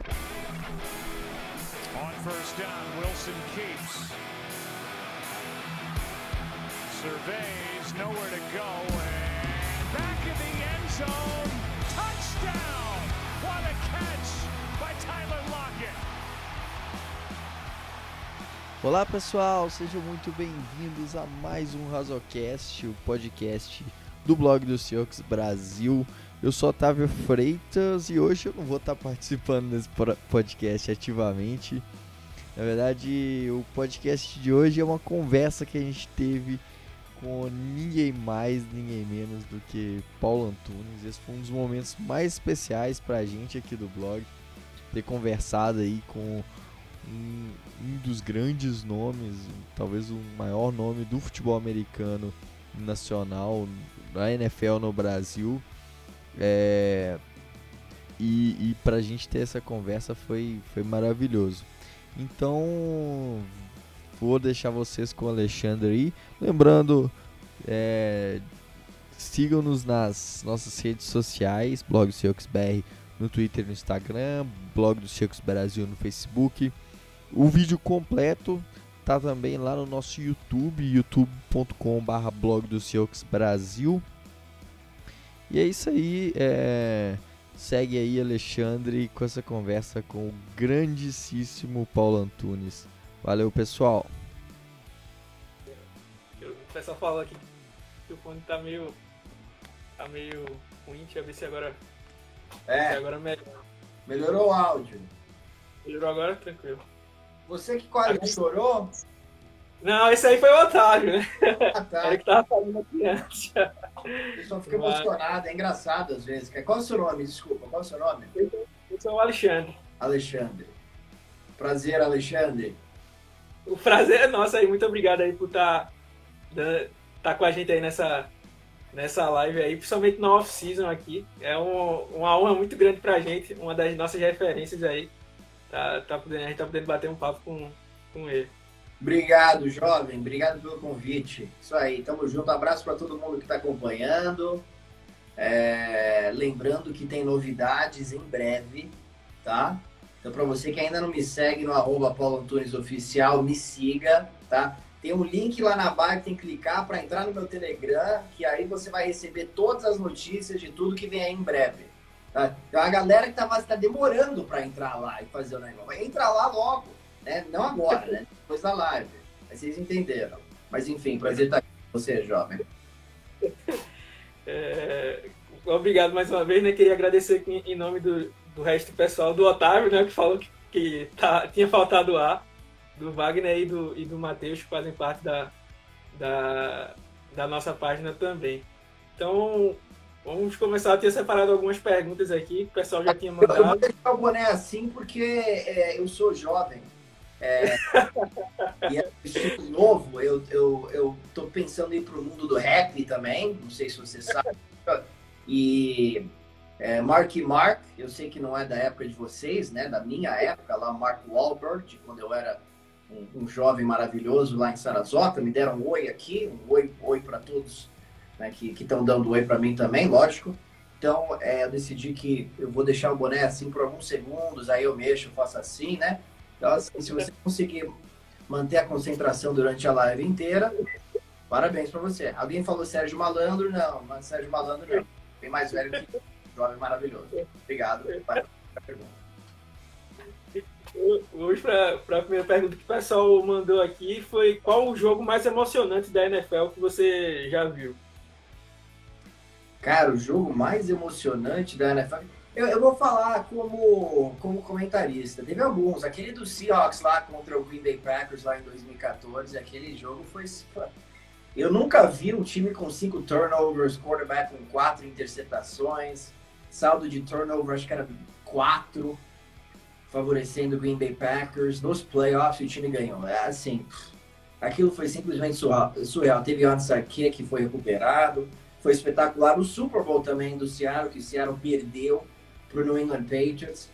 it! On first down, Wilson keeps. Surveys, nowhere to go, and back in the end zone. Touchdown! What a catch by Tyler Lockett! Olá pessoal, sejam muito bem-vindos a mais um Razocast, o podcast do blog do Seahawks Brasil. Eu sou Otávio Freitas e hoje eu não vou estar participando desse podcast ativamente. Na verdade, o podcast de hoje é uma conversa que a gente teve com ninguém mais, ninguém menos do que Paulo Antunes. Esse foi um dos momentos mais especiais para a gente aqui do blog, ter conversado aí com um, um dos grandes nomes, talvez o maior nome do futebol americano nacional, da NFL no Brasil. É, e, e pra gente ter essa conversa foi, foi maravilhoso. Então, vou deixar vocês com o Alexandre aí. Lembrando, é, sigam-nos nas nossas redes sociais, blog do BR no Twitter e no Instagram, blog do Seahawks Brasil no Facebook. O vídeo completo tá também lá no nosso YouTube, youtube.com/barra blog do Brasil. E é isso aí. É... Segue aí, Alexandre, com essa conversa com o grandíssimo Paulo Antunes. Valeu, pessoal. O pessoal falou aqui que o fone tá meio. tá meio ruim. Deixa eu ver se agora. É. Se agora melhorou. Melhorou o áudio. Melhorou agora? Tranquilo. Você que quase chorou? Não, esse aí foi o Otávio, né? Ah, tá. Ele que tava falando aqui antes. O pessoal fica Mas- emocionado, é engraçado às vezes. Qual é o seu nome? Desculpa, qual é o seu nome? Eu sou o Alexandre. Alexandre. Prazer, Alexandre. O prazer é nosso aí. Muito obrigado aí por estar tá, tá com a gente aí nessa, nessa live aí, principalmente na off-season aqui. É um- uma honra muito grande pra gente, uma das nossas referências aí. Tá, tá podendo, a gente tá podendo bater um papo com, com ele. Obrigado, jovem. Obrigado pelo convite. Isso aí, tamo junto. Abraço para todo mundo que está acompanhando. É, Lembrando que tem novidades em breve, tá? Então, para você que ainda não me segue no arroba Paulo Antunes Oficial, me siga, tá? Tem um link lá na bio que tem que clicar para entrar no meu Telegram, que aí você vai receber todas as notícias de tudo que vem aí em breve. Tá? Então, a galera que tá, tá demorando para entrar lá e fazer o negócio, vai entrar lá logo, né? Não agora, né? Depois da live. Mas vocês entenderam. Mas enfim, prazer estar aqui com você, jovem. É, obrigado mais uma vez, né? Queria agradecer aqui em nome do, do resto do pessoal, do Otávio, né? Que falou que, que tá, tinha faltado ar, do Wagner e do, e do Matheus, que fazem parte da, da, da nossa página também. Então, vamos começar a ter separado algumas perguntas aqui, que o pessoal já tinha Eu, eu vou mandado. deixar o boné assim porque é, eu sou jovem. É, e é um estilo novo. Eu, eu, eu tô pensando em ir pro mundo do rap também. Não sei se você sabe. E é, Marky Mark, eu sei que não é da época de vocês, né? Da minha época, lá Mark Wahlberg, quando eu era um, um jovem maravilhoso lá em Sarasota. Me deram um oi aqui, um oi, oi para todos né, que estão dando oi para mim também, lógico. Então, é, eu decidi que eu vou deixar o boné assim por alguns segundos, aí eu mexo, faço assim, né? Então, assim, se você conseguir manter a concentração durante a live inteira, parabéns para você. Alguém falou Sérgio Malandro? Não, é Sérgio Malandro não. Bem mais velho que jovem maravilhoso. Obrigado. Pela pergunta. Hoje, para a primeira pergunta que o pessoal mandou aqui, foi qual o jogo mais emocionante da NFL que você já viu? Cara, o jogo mais emocionante da NFL. Eu, eu vou falar como, como comentarista. Teve alguns. Aquele do Seahawks lá contra o Green Bay Packers lá em 2014. Aquele jogo foi. Eu nunca vi um time com cinco turnovers, quarterback com quatro interceptações, saldo de turnover, acho que era quatro, favorecendo o Green Bay Packers. Nos playoffs o time ganhou. É assim, aquilo foi simplesmente surreal. Teve onside kick que foi recuperado foi espetacular. O Super Bowl também do Seattle, que o Seattle perdeu para o New England Patriots.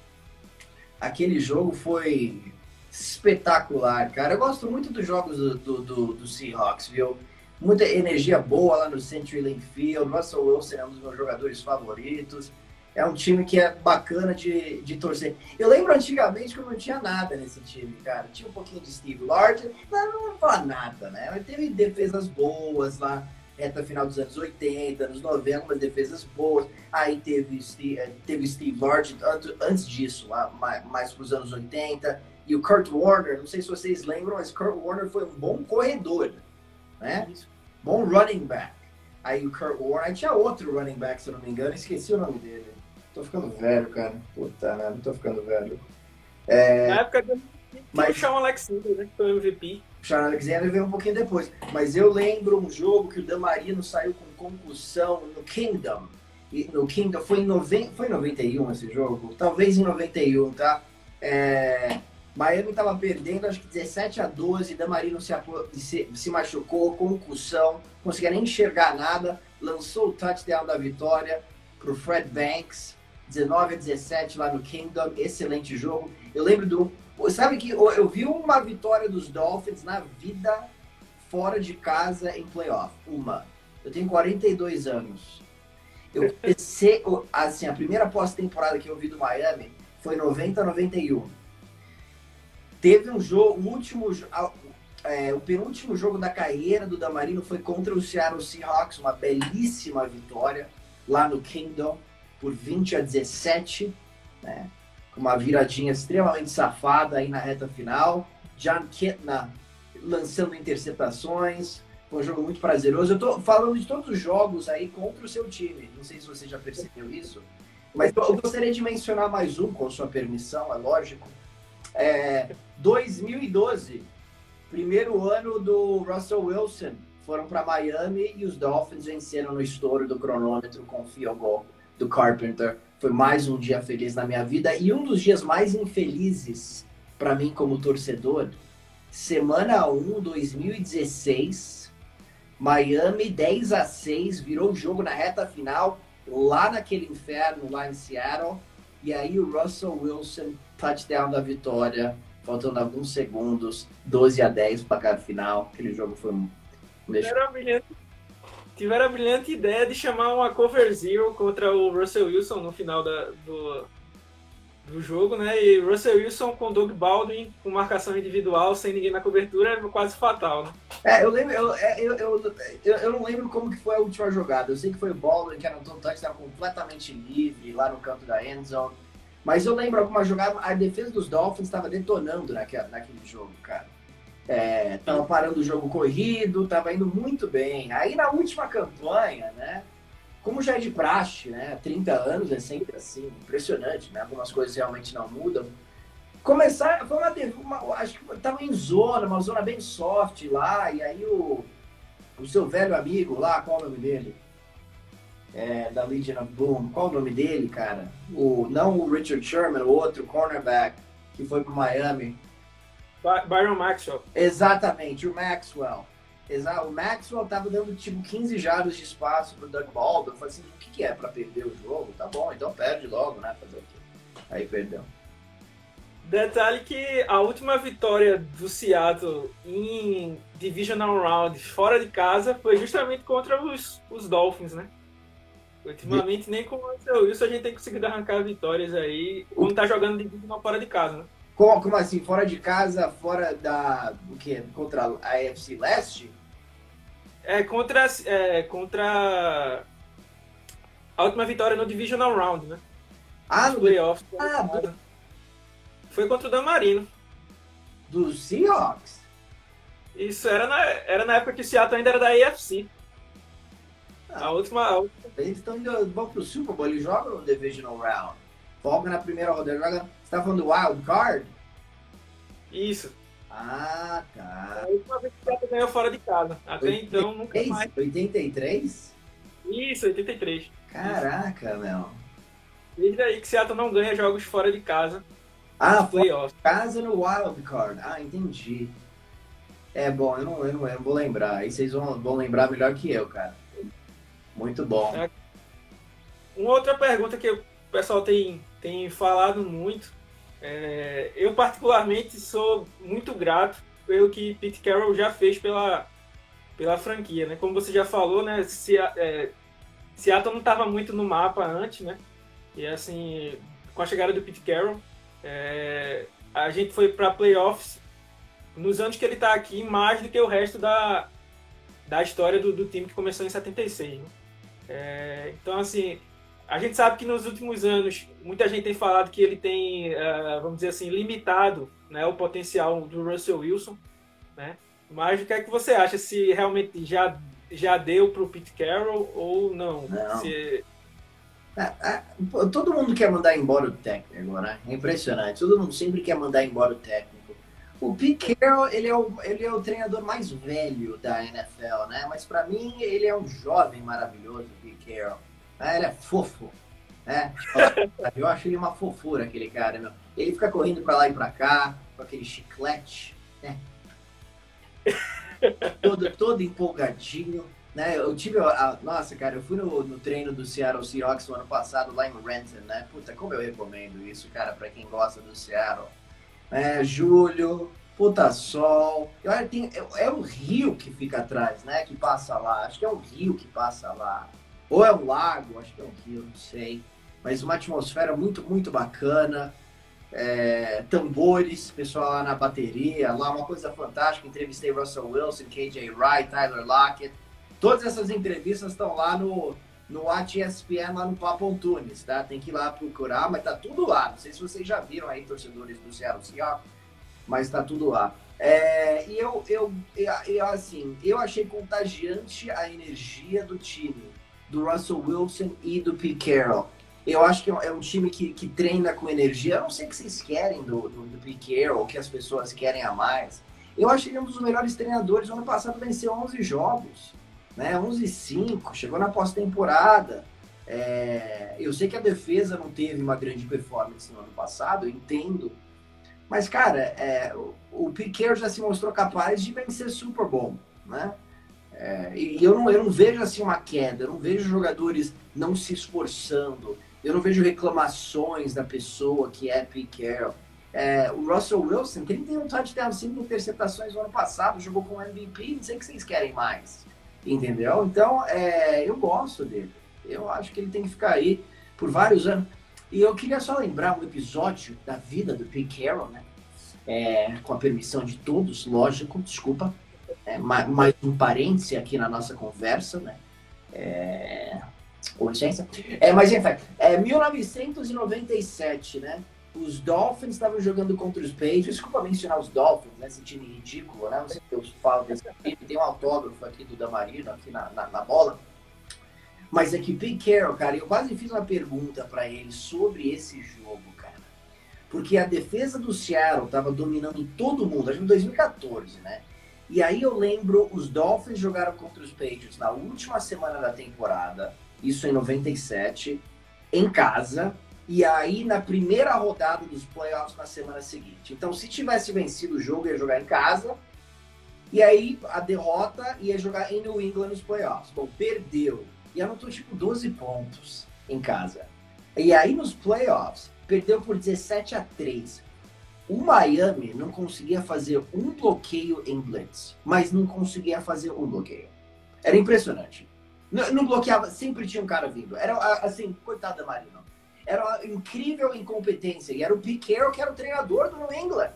Aquele jogo foi espetacular, cara. Eu gosto muito dos jogos do, do, do, do Seahawks, viu? Muita energia boa lá no CenturyLink Field. Russell Wilson é um dos meus jogadores favoritos. é um time que é bacana de, de torcer. Eu lembro antigamente que eu não tinha nada nesse time, cara. Tinha um pouquinho de Steve Largent, não, não vou falar nada, né? Mas teve defesas boas lá, reta final dos anos 80, anos 90, umas defesas boas. Aí teve, Steve, teve Steve Largent antes disso, lá, mais, para os anos 80. E o Kurt Warner, não sei se vocês lembram, mas Kurt Warner foi um bom corredor, né? Bom running back. Aí o Kurt Warner, aí tinha outro running back, se eu não me engano, esqueci o nome dele. Tô ficando velho, cara. Puta merda, tô ficando velho. É... Na época do mas... o Sean Alexander, né? Que foi o MVP. O Sean Alexander veio um pouquinho depois. Mas eu lembro um jogo que o Damarino saiu com concussão no Kingdom. E no Kingdom foi em, noven... foi em 91 esse jogo? Talvez em 91, tá? É... Miami estava perdendo, acho que 17 a 12. Damarino se, se, se machucou, concussão, conseguia nem enxergar nada. Lançou o touchdown da vitória para o Fred Banks. 19 a 17 lá no Kingdom, excelente jogo. Eu lembro do. Sabe que eu, vi uma vitória dos Dolphins na vida fora de casa em playoff. Uma. Eu tenho 42 anos. Eu comecei, assim, a primeira pós-temporada que eu vi do Miami foi 90 a 91. Teve um jogo, o último, é, o penúltimo jogo da carreira do Damarino foi contra o Seattle Seahawks, uma belíssima vitória lá no Kingdom por 20 a 17, né? Uma viradinha extremamente safada aí na reta final. John Kitna lançando interceptações. Foi um jogo muito prazeroso. Eu tô falando de todos os jogos aí contra o seu time. Não sei se você já percebeu isso. Mas eu gostaria de mencionar mais um, com sua permissão, é lógico. É, 2012, primeiro ano do Russell Wilson. Foram para Miami e os Dolphins venceram no estouro do cronômetro com o field do Carpenter. Foi mais um dia feliz na minha vida e um dos dias mais infelizes para mim como torcedor. Semana 1, 2016, Miami 10 a 6, virou o jogo na reta final, lá naquele inferno, lá em Seattle. E aí o Russell Wilson, touchdown da vitória, faltando alguns segundos, 12 a 10 para cada final. Aquele jogo foi um. Era brilhante tiveram a brilhante ideia de chamar uma cover zero contra o Russell Wilson no final da, do, do jogo, né? E Russell Wilson com Doug Baldwin com marcação individual, sem ninguém na cobertura, era quase fatal, né? É, eu lembro, eu, é, eu, eu, eu, não lembro como que foi a última jogada. Eu sei que foi o Baldwin que era um touchdown, estava completamente livre lá no canto da end zone. Mas eu lembro alguma jogada, a defesa dos Dolphins estava detonando naquele, naquele jogo, cara. É, parando o jogo corrido, tava indo muito bem. Aí na última campanha, né? Como já é de praxe, né? 30 anos é sempre assim, impressionante, né? Algumas coisas realmente não mudam. Começar, foi uma, uma acho que tava em zona, uma zona bem soft lá, e aí o, o seu velho amigo lá, qual o nome dele? É, da Legion of Boom, qual o nome dele, cara? O, não o Richard Sherman, o outro cornerback que foi pro Miami. Byron Maxwell. Exatamente, o Maxwell. O Maxwell tava dando tipo 15 jardas de espaço pro Doug Baldwin. Eu falei assim, o que, que é para perder o jogo? Tá bom, então perde logo, né? Fazer o quê? Aí perdeu. Detalhe que a última vitória do Seattle em Divisional Round fora de casa foi justamente contra os, os Dolphins, né? Ultimamente nem com o Wilson a gente tem conseguido arrancar vitórias aí quando tá jogando Divisional fora de casa, né? Como, como assim? Fora de casa, fora da. O quê? Contra a AFC Leste? É, contra. É, contra. A última vitória no Divisional Round, né? Ah, no playoffs. Ah, do... Foi contra o Damarino. Do Seahawks? Isso, era na, era na época que o Seattle ainda era da AFC. Ah, a última. A última... Eles estão indo vão pro Super Bowl, eles jogam no Divisional Round. Folga na primeira rodada, joga você tá falando do Wild Card? Isso. Ah, tá. A última vez que o Seattle ganhou fora de casa. Até 83? então, nunca mais. 83? Isso, 83. Caraca, meu. Desde aí que o Seattle não ganha jogos fora de casa. Ah, foi casa no Wild Card. Ah, entendi. É bom, eu não, eu não, eu não vou lembrar. Aí vocês vão, vão lembrar melhor que eu, cara. Muito bom. É. Uma outra pergunta que o pessoal tem, tem falado muito é, eu, particularmente, sou muito grato pelo que Pete Carroll já fez pela, pela franquia. Né? Como você já falou, né, se, é, Seattle não estava muito no mapa antes, né? E assim, com a chegada do Pete Carroll, é, a gente foi para playoffs nos anos que ele está aqui mais do que o resto da, da história do, do time que começou em 76. Né? É, então, assim, a gente sabe que nos últimos anos muita gente tem falado que ele tem, uh, vamos dizer assim, limitado né, o potencial do Russell Wilson, né? Mas o que é que você acha? Se realmente já, já deu para o Pete Carroll ou não? não. Se... É, é, todo mundo quer mandar embora o técnico agora. É impressionante. Todo mundo sempre quer mandar embora o técnico. O Pete Carroll, ele é o, ele é o treinador mais velho da NFL, né? Mas para mim, ele é um jovem maravilhoso, o Pete Carroll. É, ele é fofo. Né? Eu acho ele uma fofura, aquele cara. Meu. Ele fica correndo para lá e para cá, com aquele chiclete, né? todo, todo empolgadinho. Né? Eu tive a, nossa, cara, eu fui no, no, treino do Seattle Seahawks no ano passado lá em Renton, né? Puta, como eu recomendo isso, cara, para quem gosta do Seattle. É, julho, puta sol. Eu, tem, é, é um rio que fica atrás, né? Que passa lá. Acho que é um rio que passa lá. Ou é um lago, acho que é um rio, não sei. Mas uma atmosfera muito, muito bacana é, tambores, pessoal lá na bateria, lá uma coisa fantástica. Entrevistei Russell Wilson, KJ Wright, Tyler Lockett. Todas essas entrevistas estão lá no, no ESPN, lá no Papo Tunes, tá? Tem que ir lá procurar, mas tá tudo lá. Não sei se vocês já viram aí, torcedores do Seattle Seahawks, mas tá tudo lá. É, e eu, eu, eu, eu, assim, eu achei contagiante a energia do time, do Russell Wilson e do Pete Carroll eu acho que é um time que, que treina com energia. Eu não sei o que vocês querem do, do, do Piquet ou o que as pessoas querem a mais. Eu acho que ele é um dos melhores treinadores. O ano passado venceu 11 jogos, né? 11 5, chegou na pós-temporada. É, eu sei que a defesa não teve uma grande performance no ano passado, eu entendo. Mas, cara, é, o, o Piquet já se mostrou capaz de vencer Super Bowl, né? É, e eu não, eu não vejo assim uma queda, eu não vejo jogadores não se esforçando, eu não vejo reclamações da pessoa que é Pete Carroll. É, o Russell Wilson, que ele tem um touchdown, cinco interceptações no ano passado, jogou com MVP, não sei o que vocês querem mais. Entendeu? Então, é, eu gosto dele. Eu acho que ele tem que ficar aí por vários anos. E eu queria só lembrar um episódio da vida do Pete Carroll, né? É, com a permissão de todos, lógico, desculpa. É, mais, um parêntese aqui na nossa conversa, né? É, com licença. É, mas enfim, é 1997, né? Os Dolphins estavam jogando contra os Patriots. Desculpa mencionar os Dolphins, né? Esse time ridículo, né? Não sei se eu falo desse time. Tem um autógrafo aqui do Damarino, aqui na, na, na bola. Mas é que Pete Carroll, cara, eu quase fiz uma pergunta para ele sobre esse jogo, cara. Porque a defesa do Seattle tava dominando todo mundo, acho que em 2014, né? E aí eu lembro, os Dolphins jogaram contra os Patriots na última semana da temporada isso em 97, em casa, e aí na primeira rodada dos playoffs na semana seguinte. Então, se tivesse vencido o jogo, ia jogar em casa, e aí a derrota ia jogar em New England nos playoffs. Bom, perdeu, e anotou tipo 12 pontos em casa. E aí nos playoffs, perdeu por 17 a 3. O Miami não conseguia fazer um bloqueio em blitz, mas não conseguia fazer um bloqueio. Era impressionante. Não, não, bloqueava, sempre tinha um cara vindo. Era assim, coitado da Marina. Era uma incrível incompetência. E era o Piquet que era o treinador do New England.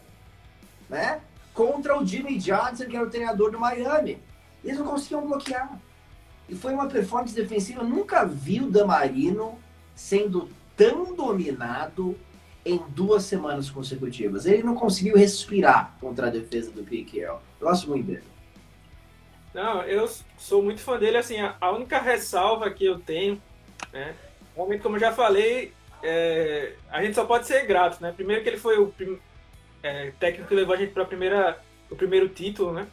Né? Contra o Jimmy Johnson, que era o treinador do Miami. Eles não conseguiam bloquear. E foi uma performance defensiva. Eu nunca vi o Damarino sendo tão dominado em duas semanas consecutivas. Ele não conseguiu respirar contra a defesa do Piquet. Eu gosto muito dele. Não, eu sou muito fã dele. Assim, a única ressalva que eu tenho, né? Realmente, como eu já falei, é, a gente só pode ser grato, né? Primeiro que ele foi o é, técnico que levou a gente para primeira, o primeiro título, né?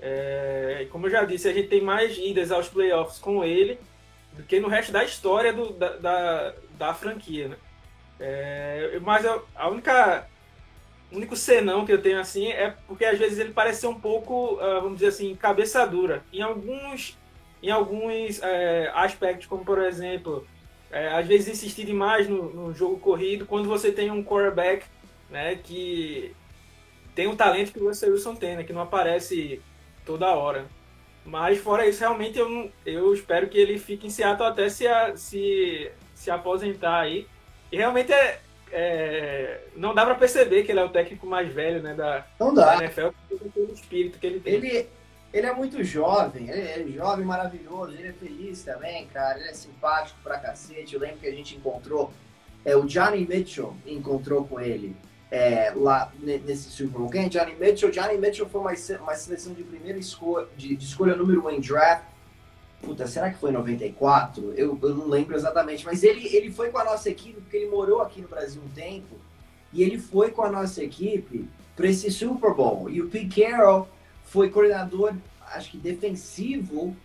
É, como eu já disse, a gente tem mais idas aos playoffs com ele do que no resto da história do, da, da, da franquia, né? É, mas a única único senão que eu tenho assim é porque às vezes ele parece um pouco, uh, vamos dizer assim, cabeça dura. Em alguns, em alguns é, aspectos, como por exemplo, é, às vezes insistir demais no, no, jogo corrido, quando você tem um quarterback né, que tem o talento que o Russell Wilson tem, né, que não aparece toda hora. Mas fora isso, realmente eu, eu espero que ele fique em Seattle até se, se, se aposentar aí e realmente é, é, não dá para perceber que ele é o técnico mais velho né, da, não dá. da NFL, pelo espírito que ele tem. Ele, ele é muito jovem, ele é jovem, maravilhoso, ele é feliz também, cara, ele é simpático pra cacete. Eu lembro que a gente encontrou, é, o Johnny Mitchell encontrou com ele é, lá nesse Super Bowl. Quem é Johnny Mitchell? Johnny Mitchell foi uma, uma seleção de primeira escolha, de, de escolha número 1 um em draft. Puta, será que foi em 94? Eu, eu não lembro exatamente, mas ele, ele foi com a nossa equipe, porque ele morou aqui no Brasil um tempo, e ele foi com a nossa equipe para esse Super Bowl. E o Pete Carroll foi coordenador, acho que defensivo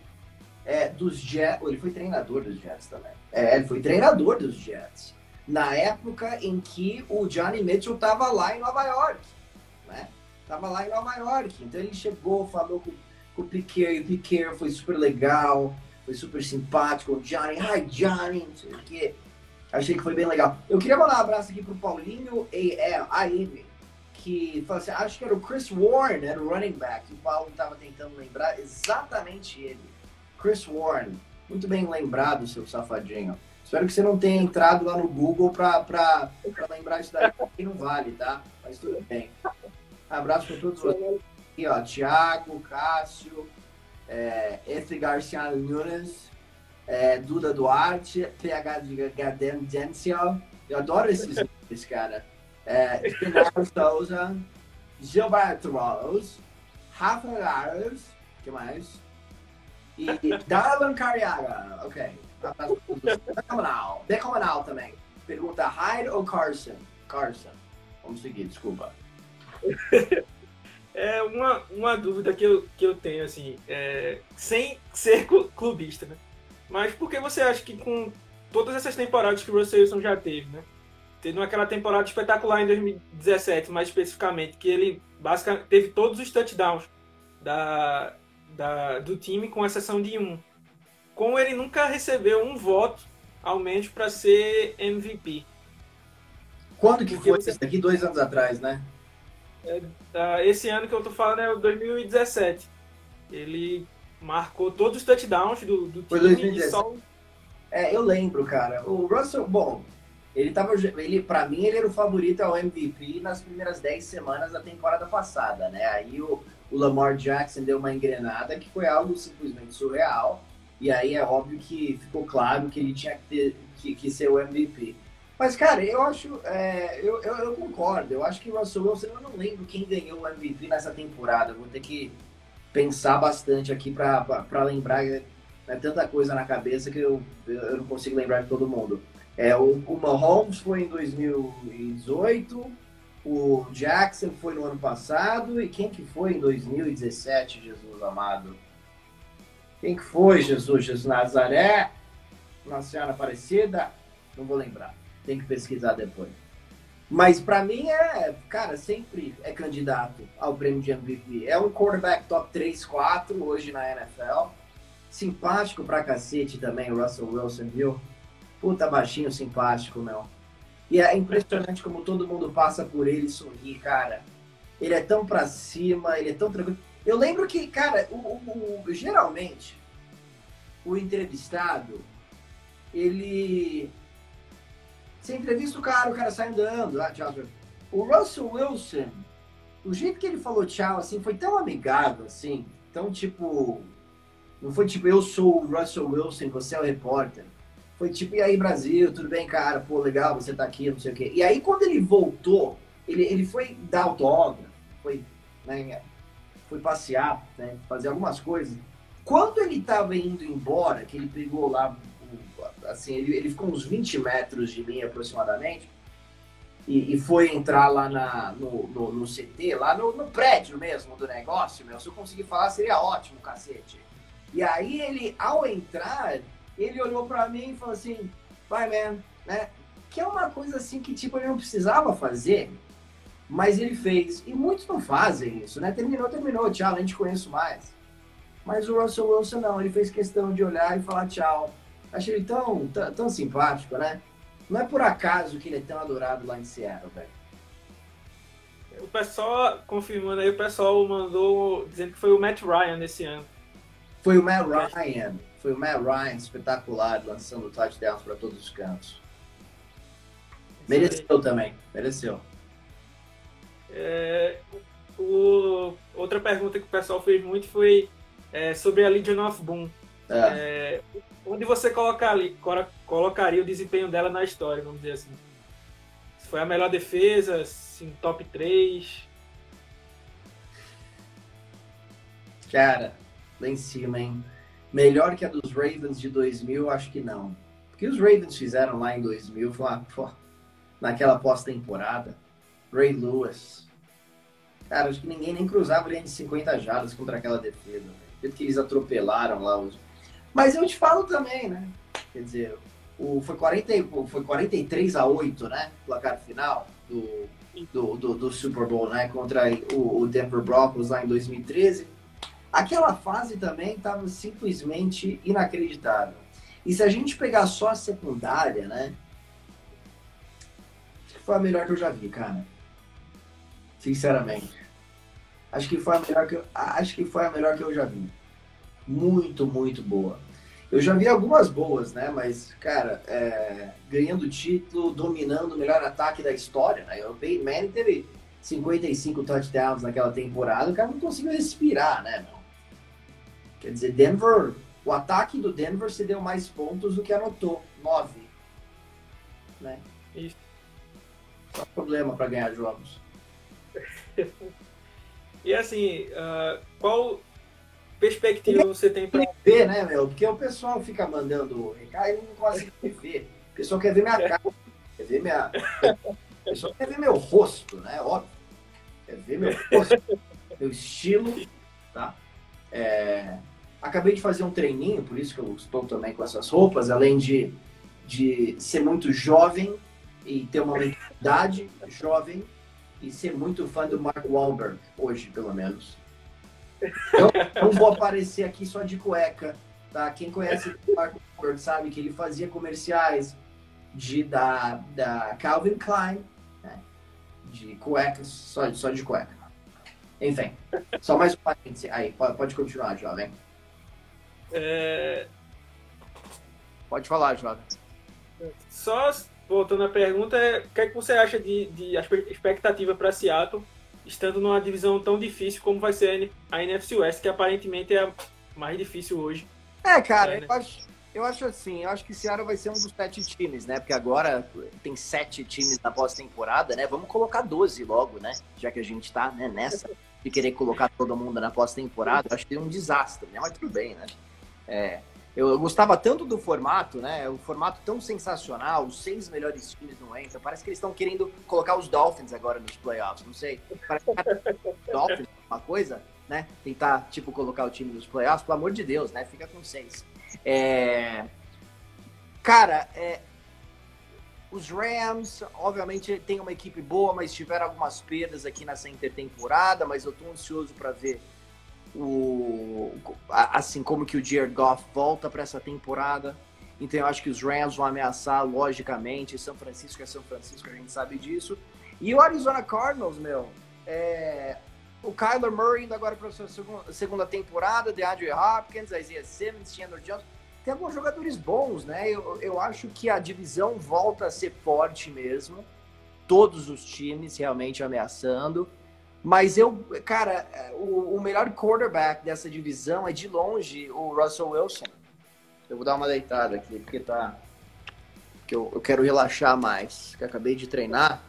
é, dos Jets. Ele foi treinador dos Jets também. É, ele foi treinador dos Jets. Na época em que o Johnny Mitchell estava lá em Nova York. Né? Tava lá em Nova York. Então ele chegou, falou com, o Piquet, o Piquet foi super legal, foi super simpático. O Johnny, hi Johnny, não sei o quê. Achei que foi bem legal. Eu queria mandar um abraço aqui pro Paulinho AM, que assim, acho que era o Chris Warren, era o running back, o Paulo estava tentando lembrar exatamente ele. Chris Warren, muito bem lembrado, seu safadinho. Espero que você não tenha entrado lá no Google para lembrar isso daí, porque não vale, tá? Mas tudo bem. Abraço para todos vocês. Aqui, ó, Thiago, Cássio, é, F. Garcia Nunes, é, Duda Duarte, PH de Gadendencia. Eu adoro esses nomes, cara é, Souza, Gilberto Rose, Rafa Aros, que mais? E Darlan Cariaga, ok. Decomanal, Decomanal também. Pergunta Hyde ou Carson? Carson. Vamos seguir, desculpa. É uma, uma dúvida que eu, que eu tenho, assim, é, sem ser clubista, né? Mas por que você acha que com todas essas temporadas que o Russell Wilson já teve, né? teve aquela temporada espetacular em 2017, mais especificamente, que ele basicamente teve todos os touchdowns da, da, do time, com exceção de um. Como ele nunca recebeu um voto, ao menos, para ser MVP. Quando que foi isso? Aqui dois anos atrás, né? É, tá, esse ano que eu tô falando é o 2017. Ele marcou todos os touchdowns do, do time foi 2017. Só... É, eu lembro, cara. O Russell, bom, ele tava. Ele, pra mim, ele era o favorito ao MVP nas primeiras 10 semanas da temporada passada, né? Aí o, o Lamar Jackson deu uma engrenada que foi algo simplesmente surreal. E aí é óbvio que ficou claro que ele tinha que, ter, que, que ser o MVP. Mas, cara, eu acho. É, eu, eu, eu, concordo. Eu acho que o Russell Wilson, eu não lembro quem ganhou o MVP nessa temporada. Eu vou ter que pensar bastante aqui para lembrar. É tanta coisa na cabeça que eu, eu não consigo lembrar de todo mundo. É, o, o Mahomes foi em 2018, o Jackson foi no ano passado, e quem que foi em 2017, Jesus amado? Quem que foi, Jesus? Jesus Nazaré? Nossa Senhora Aparecida? Não vou lembrar. Tem que pesquisar depois. Mas para mim é, cara, sempre é candidato ao prêmio de MVP. É um quarterback top 3, 4 hoje na NFL. Simpático pra cacete também Russell Wilson, viu? Puta baixinho simpático, meu. E é impressionante como todo mundo passa por ele e sorri, cara. Ele é tão pra cima, ele é tão tranquilo. Eu lembro que, cara, o, o, o geralmente, o entrevistado, ele. Você entrevista o cara, o cara sai andando. Ah, tchau, tchau. O Russell Wilson, o jeito que ele falou tchau, assim, foi tão amigável, assim. Tão tipo. Não foi tipo, eu sou o Russell Wilson, você é o repórter. Foi tipo, e aí, Brasil, tudo bem, cara? Pô, legal, você tá aqui, não sei o quê. E aí, quando ele voltou, ele, ele foi dar autógrafo, foi, né, foi passear, né, fazer algumas coisas. Quando ele tava indo embora, que ele pegou lá, assim, ele, ele ficou uns 20 metros de mim aproximadamente, e, e, foi entrar lá na, no, no, no CT, lá no, no, prédio mesmo do negócio, meu. Se eu conseguir falar, seria ótimo, cacete. E aí ele, ao entrar, ele olhou para mim e falou assim, vai, man, né? Que é uma coisa assim que, tipo, ele não precisava fazer, mas ele fez. E muitos não fazem isso, né? Terminou, terminou, tchau, nem te conheço mais. Mas o Russell Wilson não, ele fez questão de olhar e falar tchau. Achei ele tão, tão, tão simpático, né? Não é por acaso que ele é tão adorado lá em Seattle, velho. O pessoal, confirmando aí, o pessoal mandou dizendo que foi o Matt Ryan nesse ano. Foi o Matt Ryan. Foi o Matt Ryan espetacular, lançando touchdowns para todos os cantos. Mereceu também, mereceu. É, o, outra pergunta que o pessoal fez muito foi é, sobre a Legion of Boom. É. Onde você colocaria, colocaria o desempenho dela na história, vamos dizer assim? Se foi a melhor defesa, assim, top 3? Cara, lá em cima, hein? Melhor que a dos Ravens de 2000, acho que não. O que os Ravens fizeram lá em 2000 foi uma, pô, naquela pós-temporada. Ray Lewis. Cara, acho que ninguém nem cruzava linha de 50 jardas contra aquela defesa. O jeito que eles atropelaram lá os. Mas eu te falo também, né? Quer dizer, o, foi, 40, foi 43 a 8, né? Placar final do, do, do, do Super Bowl, né? Contra o, o Denver Broncos lá em 2013. Aquela fase também estava simplesmente inacreditável. E se a gente pegar só a secundária, né? Acho que foi a melhor que eu já vi, cara. Sinceramente. Acho que foi a melhor que eu, acho que foi a melhor que eu já vi. Muito, muito boa. Eu já vi algumas boas, né? Mas, cara, é, ganhando título, dominando o melhor ataque da história, né? O Peyton Manning teve 55 touchdowns naquela temporada, o cara não conseguiu respirar, né, meu? Quer dizer, Denver, o ataque do Denver se deu mais pontos do que anotou, nove. Né? Isso. Só problema para ganhar jogos. e assim, uh, qual perspectiva você tem para ver, né, meu? Porque o pessoal fica mandando recado e não consegue ver. O pessoal quer ver minha cara, quer ver minha. O pessoal quer ver meu rosto, né? Óbvio. Quer ver meu rosto, meu estilo, tá? É, Acabei de fazer um treininho, por isso que eu estou também com essas roupas, além de, de ser muito jovem e ter uma mentalidade jovem e ser muito fã do Mark Wahlberg, hoje pelo menos. Eu não vou aparecer aqui só de cueca, tá? Quem conhece o Wahlberg sabe que ele fazia comerciais de, da, da Calvin Klein, né? de cuecas, só, só de cueca. Enfim, só mais um parênteses. Aí, pode, pode continuar, jovem. É... Pode falar, Jovem. Só voltando à pergunta, é, o que, é que você acha de, de expectativa para Seattle, estando numa divisão tão difícil como vai ser a NFC West, que aparentemente é a mais difícil hoje. É, cara, é, né? eu, acho, eu acho assim, eu acho que Seattle vai ser um dos sete times, né? Porque agora tem sete times na pós-temporada, né? Vamos colocar 12 logo, né? Já que a gente tá né, nessa de querer colocar todo mundo na pós-temporada, acho que é um desastre, né? Mas tudo bem, né? É, eu gostava tanto do formato, né? O formato tão sensacional, os seis melhores times não entram. Parece que eles estão querendo colocar os Dolphins agora nos playoffs, não sei. Parece que Dolphins uma coisa, né? Tentar, tipo, colocar o time nos playoffs, pelo amor de Deus, né? Fica com seis. É... Cara, é... os Rams, obviamente, tem uma equipe boa, mas tiveram algumas perdas aqui nessa intertemporada, mas eu tô ansioso para ver o, assim como que o Jared Goff volta para essa temporada. Então eu acho que os Rams vão ameaçar, logicamente. São Francisco é São Francisco, a gente sabe disso. E o Arizona Cardinals, meu, é... o Kyler Murray indo agora para a sua segunda temporada, DeAndre Hopkins, Isaiah Simmons, Chandler Jones. Tem alguns jogadores bons, né? Eu, eu acho que a divisão volta a ser forte mesmo. Todos os times realmente ameaçando. Mas eu, cara, o, o, melhor quarterback dessa divisão é de longe o Russell Wilson. Eu vou dar uma deitada aqui, porque tá. Porque eu, eu quero relaxar mais. Que acabei de treinar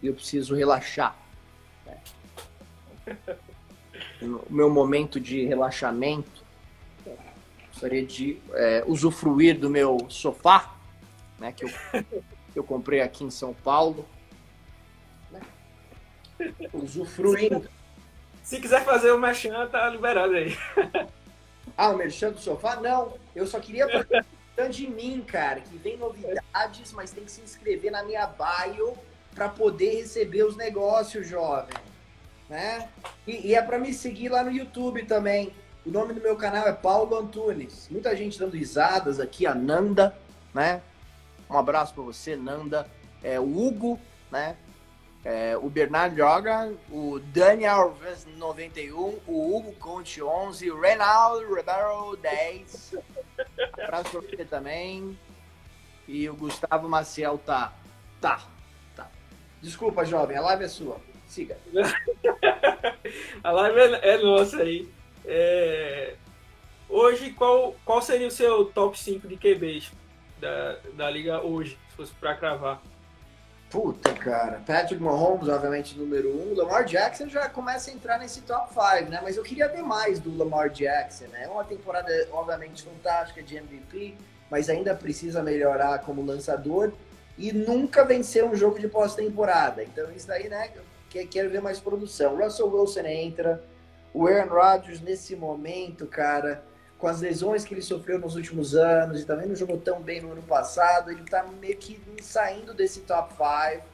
e eu preciso relaxar. Né? O meu momento de relaxamento gostaria de é, usufruir do meu sofá, né? Que eu, que eu comprei aqui em São Paulo usufruindo. Se quiser fazer o merchan, tá liberado aí. ah, o merchan do sofá? Não, eu só queria fazer de mim, cara, que vem novidades, mas tem que se inscrever na minha bio para poder receber os negócios, jovem. Né? E, e é para me seguir lá no YouTube também. O nome do meu canal é Paulo Antunes. Muita gente dando risadas aqui, a Nanda, né? Um abraço para você, Nanda. É, o Hugo, né? É, o Bernardo joga, o Daniel 91, o Hugo Conte 11, o Reinaldo Ribeiro 10. Abraço pra você também. E o Gustavo Maciel tá. Tá. Desculpa, jovem, a live é sua. Siga. a live é, é nossa aí. É... Hoje, qual, qual seria o seu top 5 de QBs da, da liga hoje, se fosse para cravar? Puta, cara. Patrick Mahomes, obviamente, número um. Lamar Jackson já começa a entrar nesse top 5, né? Mas eu queria ver mais do Lamar Jackson, né? É uma temporada, obviamente, fantástica de MVP, mas ainda precisa melhorar como lançador e nunca venceu um jogo de pós-temporada. Então, isso daí, né? Quero ver mais produção. Russell Wilson entra. O Aaron Rodgers, nesse momento, cara, com as lesões que ele sofreu nos últimos anos e também não jogou tão bem no ano passado, ele tá meio que saindo desse top 5,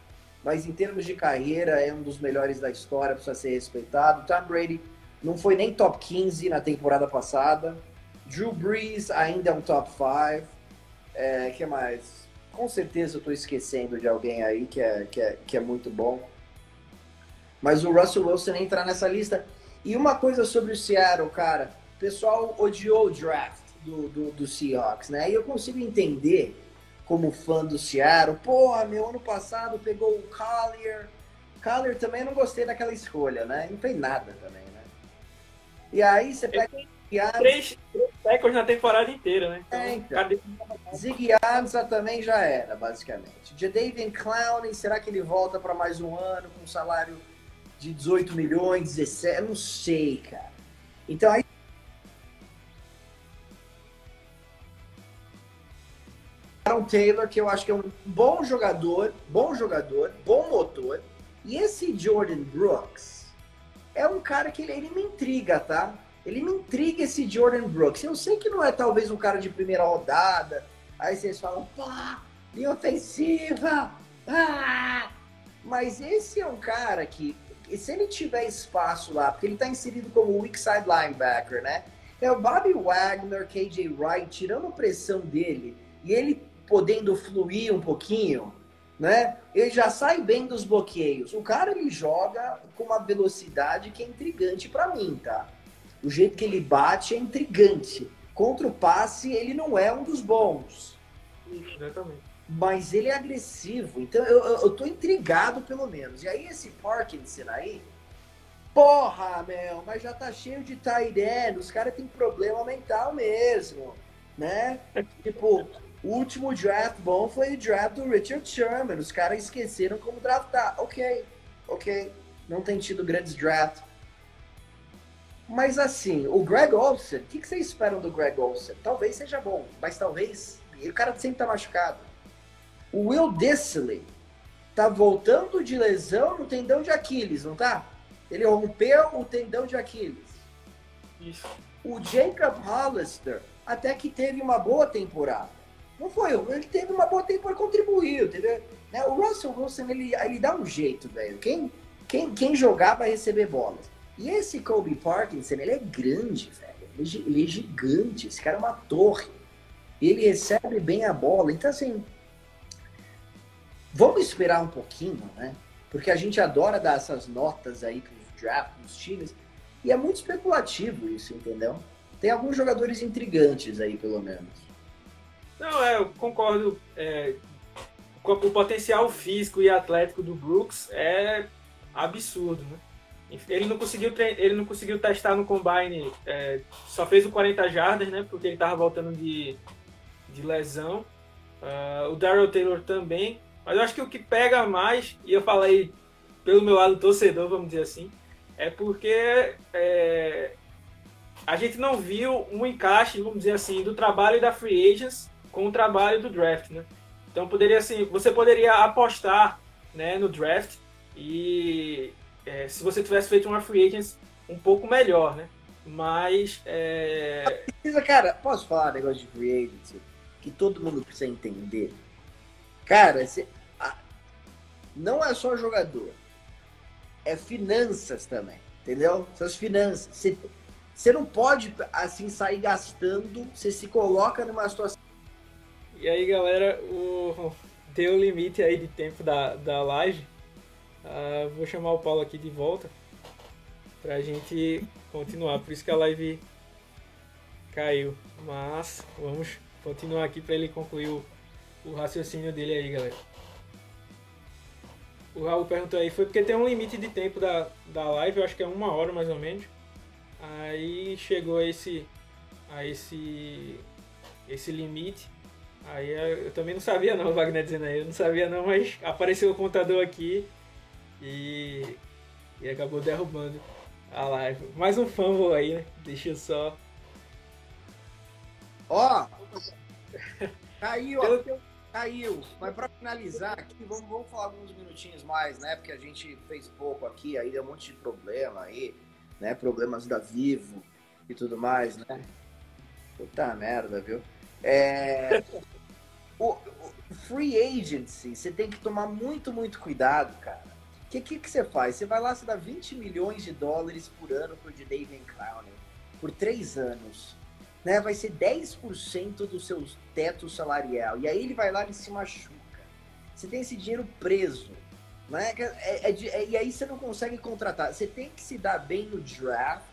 mas em termos de carreira é um dos melhores da história, precisa ser respeitado. Tom Brady não foi nem top 15 na temporada passada. Drew Brees ainda é um top 5. É, que mais? Com certeza eu tô esquecendo de alguém aí que é, que é, que é muito bom. Mas o Russell Wilson entra nessa lista. E uma coisa sobre o Seattle, cara o pessoal odiou o draft do, do, do Seahawks, né? E eu consigo entender, como fã do Seattle, porra, meu, ano passado pegou o Collier. Collier também não gostei daquela escolha, né? Não fez nada também, né? E aí você pega. Três, três na temporada inteira, né? É, então, é, então. Ziggy Ansah também já era, basicamente. Jadavian Clowney, será que ele volta para mais um ano com um salário de 18 milhões, 17? Eu não sei, cara. Então aí Aaron Taylor, que eu acho que é um bom jogador, bom jogador, bom motor. E esse Jordan Brooks é um cara que ele, ele me intriga, tá? Ele me intriga esse Jordan Brooks. Eu sei que não é talvez um cara de primeira rodada. Aí vocês falam, pá, linha ofensiva, ah! Mas esse é um cara que, se ele tiver espaço lá, porque ele tá inserido como weak side linebacker, né? É o Bobby Wagner, KJ Wright, tirando pressão dele, e ele podendo fluir um pouquinho, né? Ele já sai bem dos bloqueios. O cara ele joga com uma velocidade que é intrigante para mim, tá? O jeito que ele bate é intrigante. Contra o passe ele não é um dos bons. Exatamente. Mas ele é agressivo, então eu, eu, eu tô intrigado pelo menos. E aí esse Parkinson aí, porra, meu, mas já tá cheio de Tyrene, os caras têm problema mental mesmo, né? tipo, o último draft bom foi o draft do Richard Sherman. Os caras esqueceram como draftar. Ok, ok. Não tem tido grandes drafts. Mas assim, o Greg Olsen, o que, que vocês esperam do Greg Olsen? Talvez seja bom, mas talvez. O cara sempre tá machucado. O Will Disley tá voltando de lesão no tendão de Aquiles, não tá? Ele rompeu o tendão de Aquiles. Isso. O Jacob Hollister até que teve uma boa temporada. Não foi, ele teve uma boa temporada, contribuiu, entendeu? Né? O Russell Wilson, ele, ele dá um jeito, velho. Quem, quem, quem jogar vai receber bolas. E esse Kobe Parkinson, ele é grande, velho. Ele, é ele é gigante, esse cara é uma torre. Ele recebe bem a bola. Então, assim, vamos esperar um pouquinho, né? Porque a gente adora dar essas notas aí pros draft, pros times. E é muito especulativo isso, entendeu? Tem alguns jogadores intrigantes aí, pelo menos. Não, é, eu concordo. É, o potencial físico e atlético do Brooks é absurdo, né? Ele não conseguiu, ele não conseguiu testar no combine, é, só fez o 40 jardas, né? Porque ele estava voltando de, de lesão. Uh, o Daryl Taylor também. Mas eu acho que o que pega mais, e eu falei pelo meu lado torcedor, vamos dizer assim, é porque é, a gente não viu um encaixe, vamos dizer assim, do trabalho da Free Agents com o trabalho do draft, né? Então poderia assim, você poderia apostar, né, no draft e é, se você tivesse feito uma free agents um pouco melhor, né? Mas é... precisa, cara, posso falar um negócio de free agency que todo mundo precisa entender? Cara, você, não é só jogador, é finanças também, entendeu? Suas finanças. Você não pode assim sair gastando, você se coloca numa situação e aí, galera, o... deu o limite aí de tempo da, da live. Uh, vou chamar o Paulo aqui de volta pra gente continuar. Por isso que a live caiu. Mas vamos continuar aqui para ele concluir o, o raciocínio dele aí, galera. o Raul perguntou aí, foi porque tem um limite de tempo da, da live, eu acho que é uma hora mais ou menos. Aí chegou a esse, a esse, esse limite. Aí eu também não sabia não, o Wagner dizendo aí, eu não sabia não, mas apareceu o contador aqui e, e acabou derrubando a live. Mais um fumble aí, né? Deixa eu só. Ó! Caiu, ó. Caiu. Mas para finalizar aqui, vamos, vamos falar alguns minutinhos mais, né? Porque a gente fez pouco aqui, aí deu um monte de problema aí, né? Problemas da Vivo e tudo mais, né? Puta merda, viu? É... o, o free agency, você tem que tomar muito, muito cuidado, cara. O que, que, que você faz? Você vai lá, você dá 20 milhões de dólares por ano pro David Clowney por três anos né, vai ser 10% do seu teto salarial. E aí ele vai lá e se machuca. Você tem esse dinheiro preso. Né? É, é, é, e aí você não consegue contratar. Você tem que se dar bem no draft.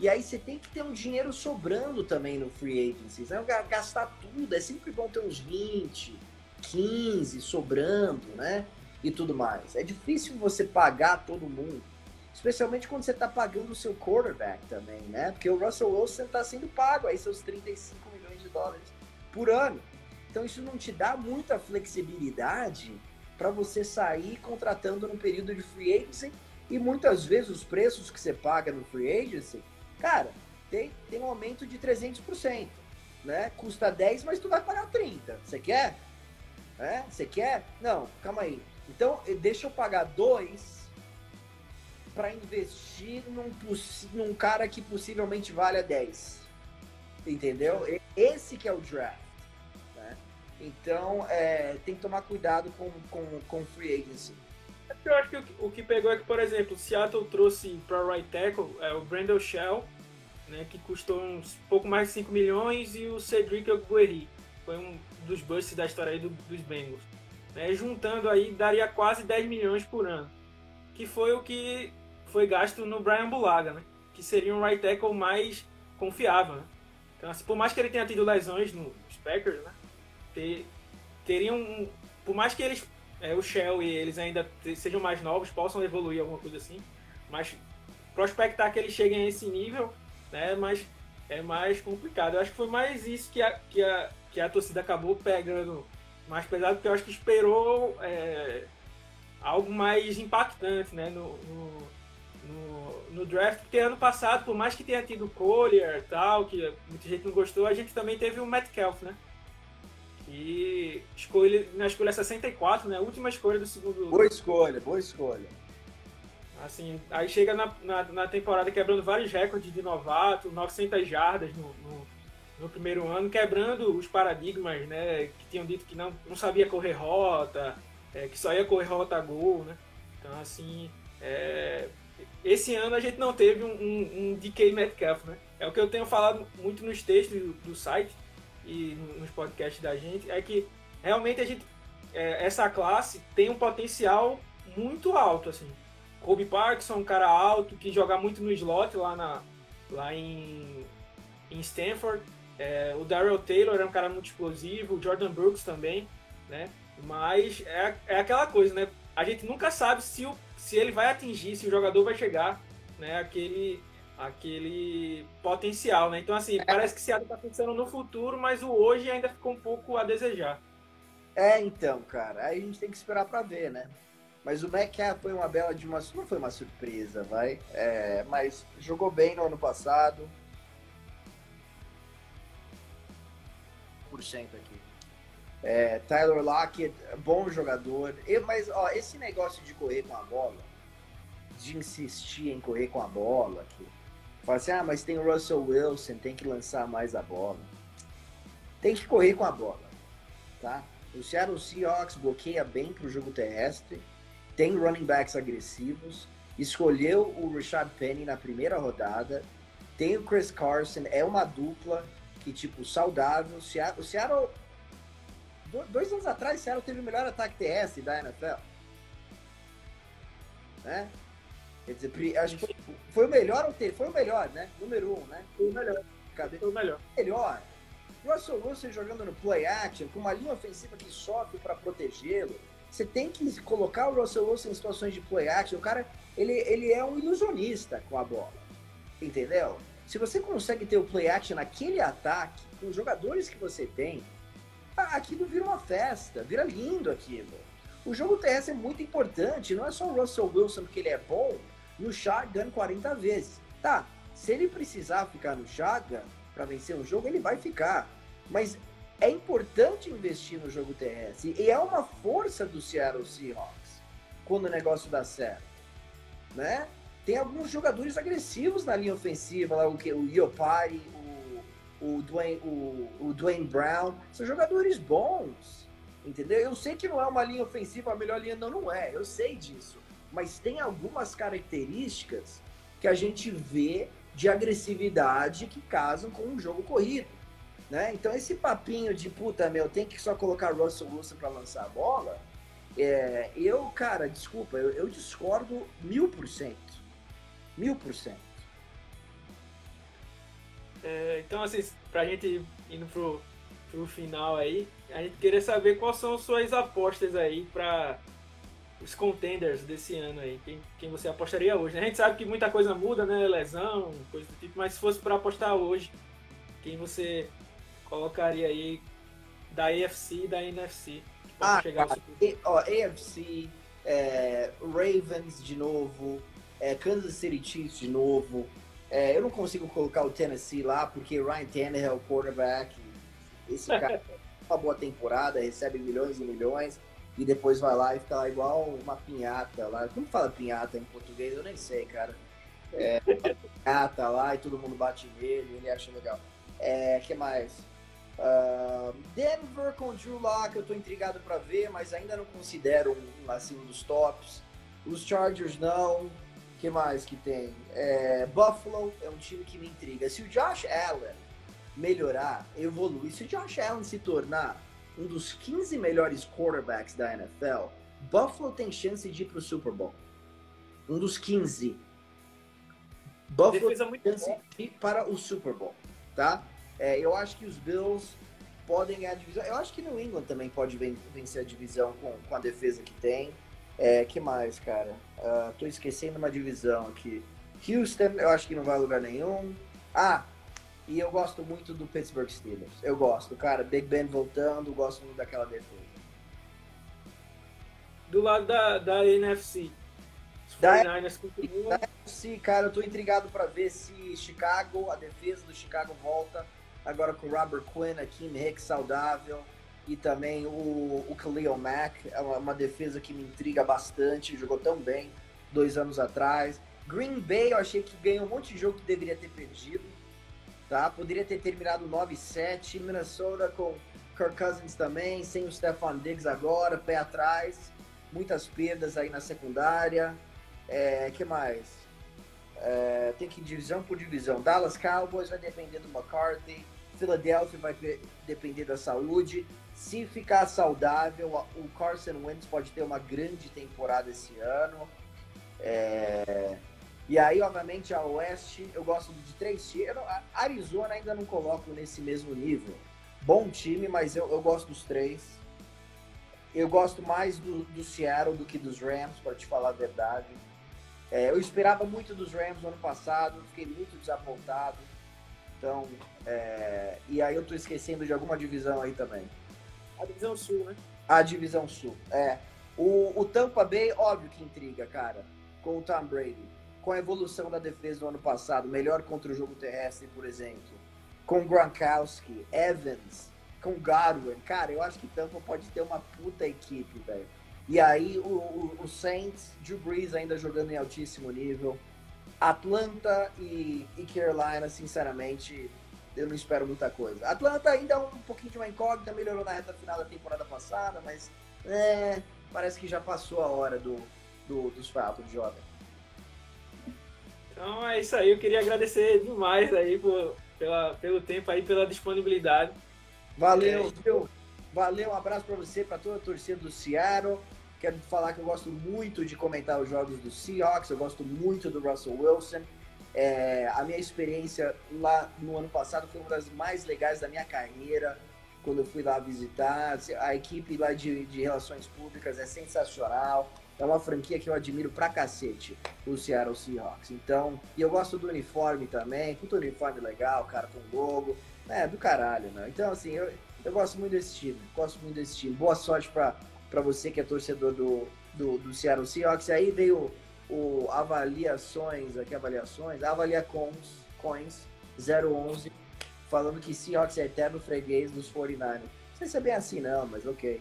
E aí você tem que ter um dinheiro sobrando também no free agency. Né? Gastar tudo. É sempre bom ter uns 20, 15 sobrando, né? E tudo mais. É difícil você pagar todo mundo. Especialmente quando você está pagando o seu quarterback também, né? Porque o Russell Wilson está sendo pago aí seus 35 milhões de dólares por ano. Então isso não te dá muita flexibilidade para você sair contratando no período de free agency e muitas vezes os preços que você paga no free agency, cara, tem, tem um aumento de 300%, né? Custa 10, mas tu vai pagar 30. Você quer? É? Você quer? Não, calma aí. Então, deixa eu pagar 2 para investir num, num cara que possivelmente valha 10. Entendeu? Esse que é o draft. Né? Então, é, tem que tomar cuidado com, com, com free agency. Eu acho que o, o que pegou é que, por exemplo, o Seattle trouxe para right tackle é, o Brandon Shell, né, que custou uns pouco mais de 5 milhões, e o Cedric Guerri, foi um dos busts da história aí do, dos Bengals. Né, juntando aí, daria quase 10 milhões por ano, que foi o que foi gasto no Brian Bulaga, né? Que seria um right tackle mais confiável, né? Então, assim, por mais que ele tenha tido lesões nos Packers, né? Ter, teriam, um, por mais que eles, é, o Shell e eles ainda sejam mais novos, possam evoluir alguma coisa assim, mas prospectar que eles cheguem a esse nível, né? Mas é mais complicado. Eu acho que foi mais isso que a, que a, que a torcida acabou pegando mais pesado, porque eu acho que esperou é, algo mais impactante, né? no, no no, no draft, porque ano passado, por mais que tenha tido Collier tal, que muita gente não gostou, a gente também teve o Metcalf, né? E escolha, na escolha 64, né? Última escolha do segundo. Boa escolha, boa escolha. Assim, aí chega na, na, na temporada quebrando vários recordes de novato, 900 jardas no, no, no, primeiro ano, quebrando os paradigmas, né? Que tinham dito que não, não sabia correr rota, é, que só ia correr rota gol, né? Então, assim, é, esse ano a gente não teve um, um, um DK Metcalf, né? É o que eu tenho falado muito nos textos do, do site e nos podcasts da gente, é que realmente a gente, é, essa classe tem um potencial muito alto, assim. Kobe Parkinson, um cara alto, que joga muito no slot lá, na, lá em, em Stanford. É, o Daryl Taylor é um cara muito explosivo, o Jordan Brooks também, né? Mas é, é aquela coisa, né? A gente nunca sabe se o se ele vai atingir, se o jogador vai chegar, né, aquele, aquele potencial, né? Então, assim, é. parece que Seattle está pensando no futuro, mas o hoje ainda ficou um pouco a desejar. É, então, cara, aí a gente tem que esperar para ver, né? Mas o Metcalf foi uma bela de uma. Não foi uma surpresa, vai. É, mas jogou bem no ano passado. Por cento aqui. É, Tyler Lockett, bom jogador. Eu, mas ó, esse negócio de correr com a bola, de insistir em correr com a bola, que fala assim, ah, mas tem o Russell Wilson, tem que lançar mais a bola. Tem que correr com a bola, tá? O Seattle Seahawks bloqueia bem pro jogo terrestre, tem running backs agressivos, escolheu o Rashad Penny na primeira rodada, tem o Chris Carson, é uma dupla que, tipo, saudável. O Seattle dois anos atrás, Seattle teve o melhor ataque TS da NFL. Né? Quer dizer, acho que foi, foi, o melhor ou teve? Foi o melhor, né? Número um, né? Foi o melhor. Cadê? Foi o melhor. Melhor. Russell Wilson jogando no play action, com uma linha ofensiva que sofre para protegê-lo. você tem que colocar o Russell Wilson em situações de play action. O cara, ele, ele é um ilusionista com a bola. Entendeu? Se você consegue ter o play action naquele ataque, com os jogadores que você tem, aquilo vira uma festa, vira lindo aquilo. O jogo terrestre é muito importante, não é só o Russell Wilson porque ele é bom no shotgun 40 vezes. Tá, se ele precisar ficar no shotgun para vencer um jogo, ele vai ficar. Mas é importante investir no jogo terrestre. E é uma força do Seattle Seahawks quando o negócio dá certo. Né? Tem alguns jogadores agressivos na linha ofensiva, lá, o, o Iopari, o, o, Dwayne, o, o Dwayne Brown. São jogadores bons. Entendeu? Eu sei que não é uma linha ofensiva, a melhor linha não, não é, eu sei disso. Mas tem algumas características que a gente vê de agressividade que casam com um jogo corrido. Né? Então esse papinho de puta meu, tem que só colocar Russell Wilson para lançar a bola, é, eu, cara, desculpa, eu, eu discordo mil por cento. Mil por cento. É, então, assim, pra gente indo pro, pro final aí, a gente queria saber quais são suas apostas aí para os contenders desse ano aí. Quem, quem você apostaria hoje? Né? A gente sabe que muita coisa muda, né? Lesão, coisa do tipo, mas se fosse para apostar hoje, quem você colocaria aí da AFC e da NFC? Ah, chegar cara, ó, AFC, é, Ravens de novo, é, Kansas City Chiefs de novo. É, eu não consigo colocar o Tennessee lá porque Ryan Tannehill é o quarterback. Esse cara uma boa temporada, recebe milhões e milhões e depois vai lá e fica lá igual uma pinhata lá. Como fala pinhata em português? Eu nem sei, cara. É, pinhata lá e todo mundo bate nele, ele acha legal. É, que mais? Uh, Denver com Drew Locke, eu tô intrigado para ver, mas ainda não considero um, assim, um dos tops. Os Chargers não. que mais que tem? É, Buffalo é um time que me intriga. Se o Josh Allen melhorar, evoluir. Se o Josh Allen se tornar um dos 15 melhores quarterbacks da NFL, Buffalo tem chance de ir para o Super Bowl. Um dos 15. Buffalo tem chance de ir para o Super Bowl, tá? É, eu acho que os Bills podem ganhar a divisão. Eu acho que New England também pode vencer a divisão com, com a defesa que tem. É, que mais, cara? Uh, tô esquecendo uma divisão aqui. Houston, eu acho que não vai a lugar nenhum. Ah, e eu gosto muito do Pittsburgh Steelers. Eu gosto, cara. Big Ben voltando, gosto muito daquela defesa. Do lado da, da NFC. Da, da NFC, cara, eu tô intrigado para ver se Chicago, a defesa do Chicago volta. Agora com o Robert Quinn, aqui, Rick saudável. E também o, o Khalil Mack. É uma, uma defesa que me intriga bastante. Jogou tão bem dois anos atrás. Green Bay, eu achei que ganhou um monte de jogo que deveria ter perdido Tá? Poderia ter terminado 9-7. Minnesota com Kirk Cousins também, sem o Stefan Diggs agora, pé atrás. Muitas perdas aí na secundária. É, que mais? É, tem que ir divisão por divisão. Dallas Cowboys vai depender do McCarthy. Philadelphia vai depender da saúde. Se ficar saudável, o Carson Wentz pode ter uma grande temporada esse ano. É, e aí, obviamente, a Oeste, eu gosto de três times. Arizona ainda não coloco nesse mesmo nível. Bom time, mas eu, eu gosto dos três. Eu gosto mais do, do Seattle do que dos Rams, para te falar a verdade. É, eu esperava muito dos Rams no ano passado, fiquei muito desapontado. Então, é, e aí eu tô esquecendo de alguma divisão aí também. A divisão sul, né? A divisão sul, é. O, o Tampa Bay, óbvio que intriga, cara, com o Tom Brady com a evolução da defesa do ano passado, melhor contra o jogo terrestre, por exemplo, com Gronkowski, Evans, com Godwin, cara, eu acho que Tampa pode ter uma puta equipe, velho. E aí o, o, o, Saints, Drew Brees ainda jogando em altíssimo nível. Atlanta e, e Carolina, sinceramente, eu não espero muita coisa. Atlanta ainda é um pouquinho de uma incógnita, melhorou na reta final da temporada passada, mas é, parece que já passou a hora do, do dos Falcons, jovem. Então é isso aí, eu queria agradecer demais aí por, pela, pelo tempo aí, pela disponibilidade. Valeu, é, viu? Valeu, um abraço para você, para toda a torcida do Seattle. Quero falar que eu gosto muito de comentar os jogos do Seahawks, eu gosto muito do Russell Wilson. É, a minha experiência lá no ano passado foi uma das mais legais da minha carreira. quando eu fui lá visitar. A equipe lá de, de relações públicas é sensacional. É uma franquia que eu admiro pra cacete, o Seattle Seahawks. Então, e eu gosto do uniforme também. Puta uniforme legal, cara, com logo. É, do caralho, né? Então, assim, eu, eu gosto muito desse time. Gosto muito desse time. Boa sorte pra, pra você que é torcedor do, do, do Seattle Seahawks. Aí veio o avaliações, aqui avaliações, avalia coins, coins 011, falando que Seahawks é eterno freguês dos 49ers. Não sei se é bem assim não, mas ok.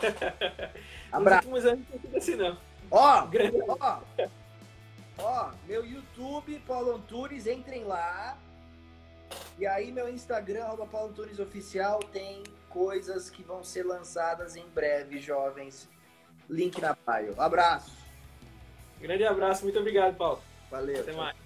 Abraço. Nos últimos anos não tem assim não. Ó, ó, ó, meu YouTube, Paulo Antunes, entrem lá. E aí meu Instagram, arroba Paulo Antunes Oficial, tem coisas que vão ser lançadas em breve, jovens. Link na bio. Abraço. Grande abraço, muito obrigado, Paulo. Valeu. Até mais.